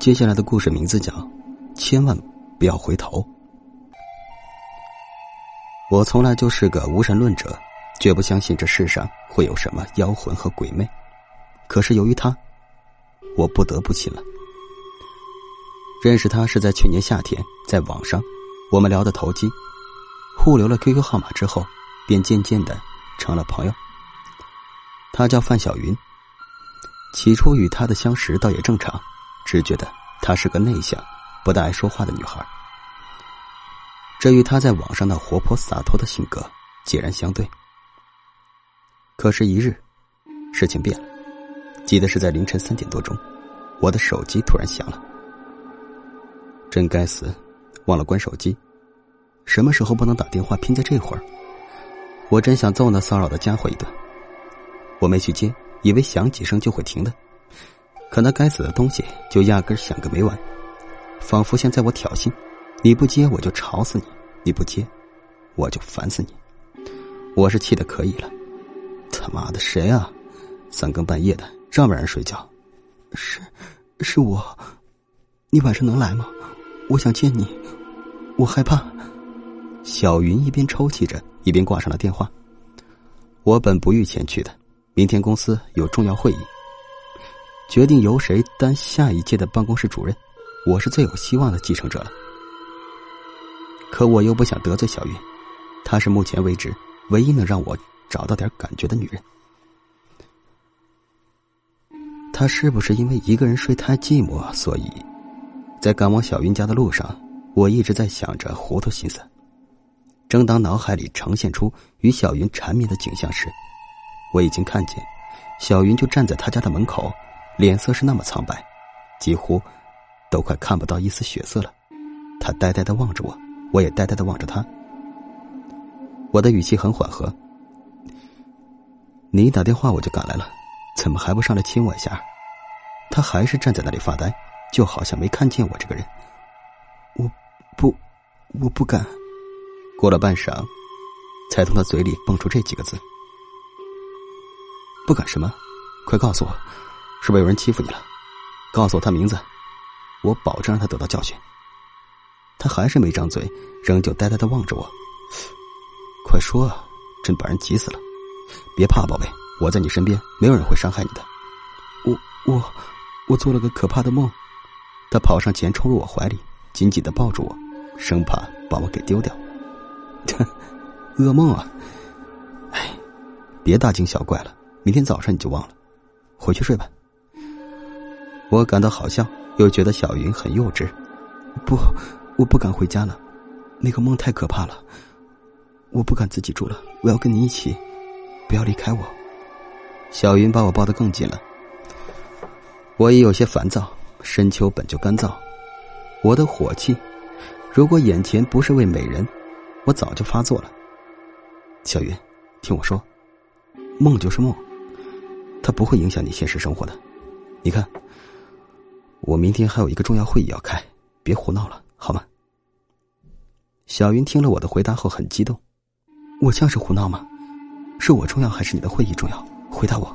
接下来的故事名字叫《千万不要回头》。我从来就是个无神论者，绝不相信这世上会有什么妖魂和鬼魅。可是由于他，我不得不信了。认识他是在去年夏天，在网上，我们聊得投机，互留了 QQ 号码之后，便渐渐的成了朋友。他叫范小云。起初与他的相识倒也正常，只觉得她是个内向、不大爱说话的女孩。这与她在网上那活泼洒脱的性格截然相对。可是，一日，事情变了。记得是在凌晨三点多钟，我的手机突然响了。真该死，忘了关手机。什么时候不能打电话？偏在这会儿，我真想揍那骚扰的家伙一顿。我没去接。以为响几声就会停的，可那该死的东西就压根想个没完，仿佛像在我挑衅：你不接我就吵死你，你不接我就烦死你。我是气的可以了，他妈的谁啊？三更半夜的让不让人睡觉？是，是我。你晚上能来吗？我想见你，我害怕。小云一边抽泣着，一边挂上了电话。我本不欲前去的。明天公司有重要会议，决定由谁担下一届的办公室主任。我是最有希望的继承者了。可我又不想得罪小云，她是目前为止唯一能让我找到点感觉的女人。她是不是因为一个人睡太寂寞，所以，在赶往小云家的路上，我一直在想着糊涂心思。正当脑海里呈现出与小云缠绵的景象时，我已经看见，小云就站在他家的门口，脸色是那么苍白，几乎都快看不到一丝血色了。他呆呆的望着我，我也呆呆的望着他。我的语气很缓和：“你一打电话我就赶来了，怎么还不上来亲我一下？”他还是站在那里发呆，就好像没看见我这个人。我，不，我不敢。过了半晌，才从他嘴里蹦出这几个字。不敢什么？快告诉我，是不是有人欺负你了？告诉我他名字，我保证让他得到教训。他还是没张嘴，仍旧呆呆的望着我。快说啊！真把人急死了。别怕，宝贝，我在你身边，没有人会伤害你的。我我我做了个可怕的梦。他跑上前，冲入我怀里，紧紧的抱住我，生怕把我给丢掉。噩梦啊！哎，别大惊小怪了。明天早上你就忘了，回去睡吧。我感到好笑，又觉得小云很幼稚。不，我不敢回家了，那个梦太可怕了，我不敢自己住了。我要跟你一起，不要离开我。小云把我抱得更紧了。我也有些烦躁，深秋本就干燥，我的火气，如果眼前不是位美人，我早就发作了。小云，听我说，梦就是梦。它不会影响你现实生活的，你看，我明天还有一个重要会议要开，别胡闹了，好吗？小云听了我的回答后很激动，我像是胡闹吗？是我重要还是你的会议重要？回答我。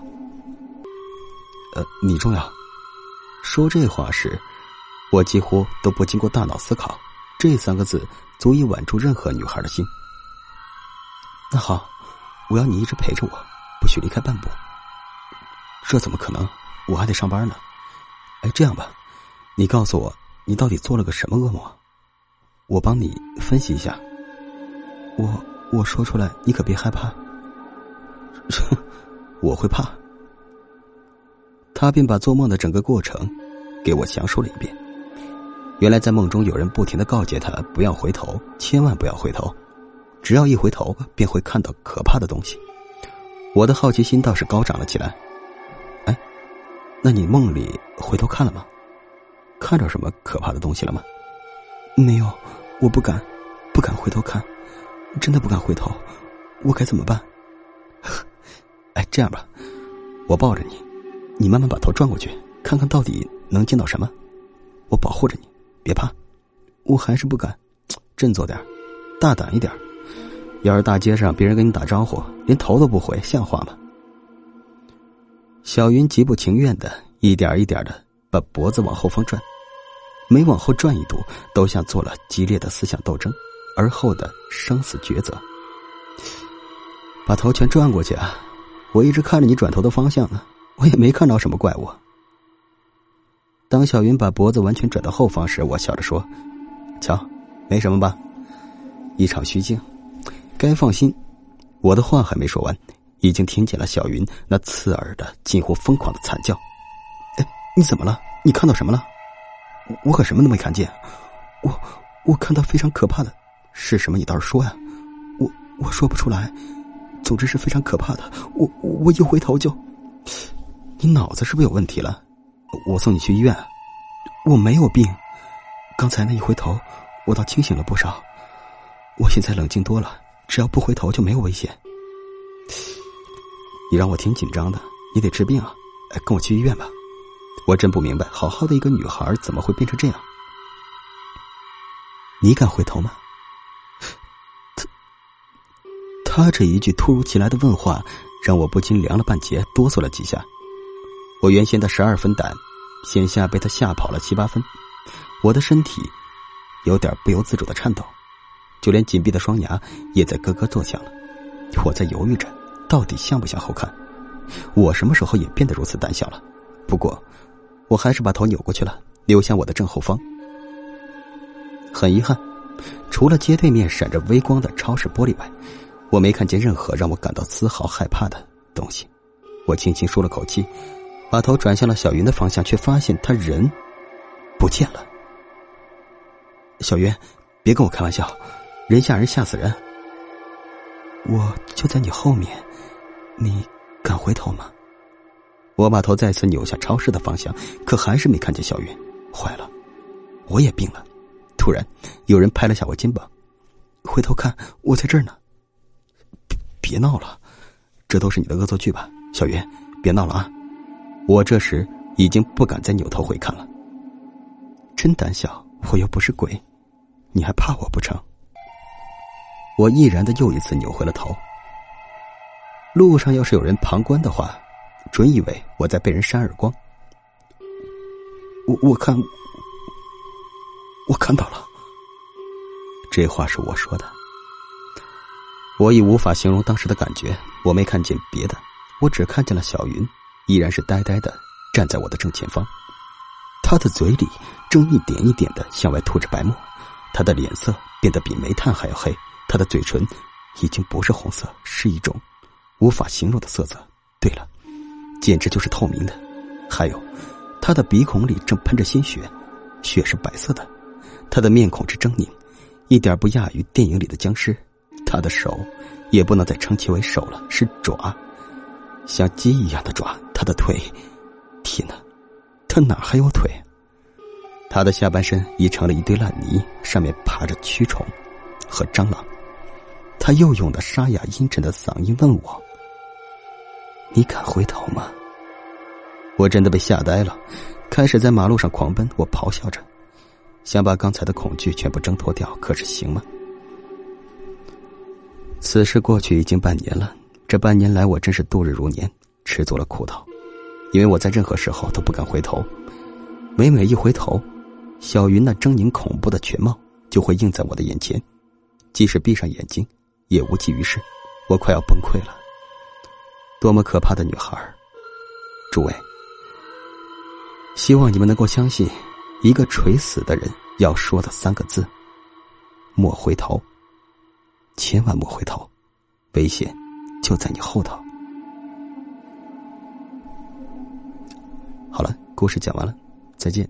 呃，你重要。说这话时，我几乎都不经过大脑思考，这三个字足以挽住任何女孩的心。那好，我要你一直陪着我，不许离开半步。这怎么可能？我还得上班呢。哎，这样吧，你告诉我，你到底做了个什么噩梦？我帮你分析一下。我我说出来，你可别害怕。我会怕。他便把做梦的整个过程给我详述了一遍。原来在梦中有人不停的告诫他不要回头，千万不要回头，只要一回头便会看到可怕的东西。我的好奇心倒是高涨了起来。那你梦里回头看了吗？看着什么可怕的东西了吗？没有，我不敢，不敢回头看，真的不敢回头，我该怎么办？哎，这样吧，我抱着你，你慢慢把头转过去，看看到底能见到什么。我保护着你，别怕。我还是不敢，振作点，大胆一点。要是大街上别人跟你打招呼，连头都不回，像话吗？小云极不情愿的，一点一点的把脖子往后方转，每往后转一步，都像做了激烈的思想斗争，而后的生死抉择。把头全转过去啊！我一直看着你转头的方向呢，我也没看到什么怪物。当小云把脖子完全转到后方时，我笑着说：“瞧，没什么吧？一场虚惊，该放心。”我的话还没说完，已经听见了小云那刺耳的、近乎疯狂的惨叫。“哎，你怎么了？你看到什么了？”我可什么都没看见，我我看到非常可怕的，是什么？你倒是说呀！我我说不出来，总之是非常可怕的。我我一回头就，你脑子是不是有问题了？我送你去医院。我没有病，刚才那一回头，我倒清醒了不少。我现在冷静多了，只要不回头就没有危险。你让我挺紧张的，你得治病啊！哎，跟我去医院吧。我真不明白，好好的一个女孩怎么会变成这样？你敢回头吗？他他这一句突如其来的问话，让我不禁凉了半截，哆嗦了几下。我原先的十二分胆，现下被他吓跑了七八分。我的身体有点不由自主的颤抖，就连紧闭的双牙也在咯咯作响了。我在犹豫着，到底向不向后看？我什么时候也变得如此胆小了？不过。我还是把头扭过去了，留向我的正后方。很遗憾，除了街对面闪着微光的超市玻璃外，我没看见任何让我感到丝毫害怕的东西。我轻轻舒了口气，把头转向了小云的方向，却发现他人不见了。小云，别跟我开玩笑，人吓人，吓死人。我就在你后面，你敢回头吗？我把头再次扭向超市的方向，可还是没看见小云。坏了，我也病了。突然，有人拍了下我肩膀，回头看，我在这儿呢。别别闹了，这都是你的恶作剧吧，小云？别闹了啊！我这时已经不敢再扭头回看了。真胆小，我又不是鬼，你还怕我不成？我毅然的又一次扭回了头。路上要是有人旁观的话。准以为我在被人扇耳光，我我看，我看到了。这话是我说的，我已无法形容当时的感觉。我没看见别的，我只看见了小云，依然是呆呆的站在我的正前方。他的嘴里正一点一点的向外吐着白沫，他的脸色变得比煤炭还要黑，他的嘴唇已经不是红色，是一种无法形容的色泽。对了。简直就是透明的，还有，他的鼻孔里正喷着鲜血，血是白色的，他的面孔之狰狞，一点不亚于电影里的僵尸。他的手，也不能再称其为手了，是爪，像鸡一样的爪。他的腿，天哪，他哪还有腿？他的下半身已成了一堆烂泥，上面爬着蛆虫和蟑螂。他又用的沙哑阴沉的嗓音问我。你敢回头吗？我真的被吓呆了，开始在马路上狂奔。我咆哮着，想把刚才的恐惧全部挣脱掉。可是行吗？此事过去已经半年了，这半年来我真是度日如年，吃足了苦头。因为我在任何时候都不敢回头，每每一回头，小云那狰狞恐怖的全貌就会映在我的眼前，即使闭上眼睛，也无济于事。我快要崩溃了。多么可怕的女孩！诸位，希望你们能够相信，一个垂死的人要说的三个字：莫回头。千万莫回头，危险就在你后头。好了，故事讲完了，再见。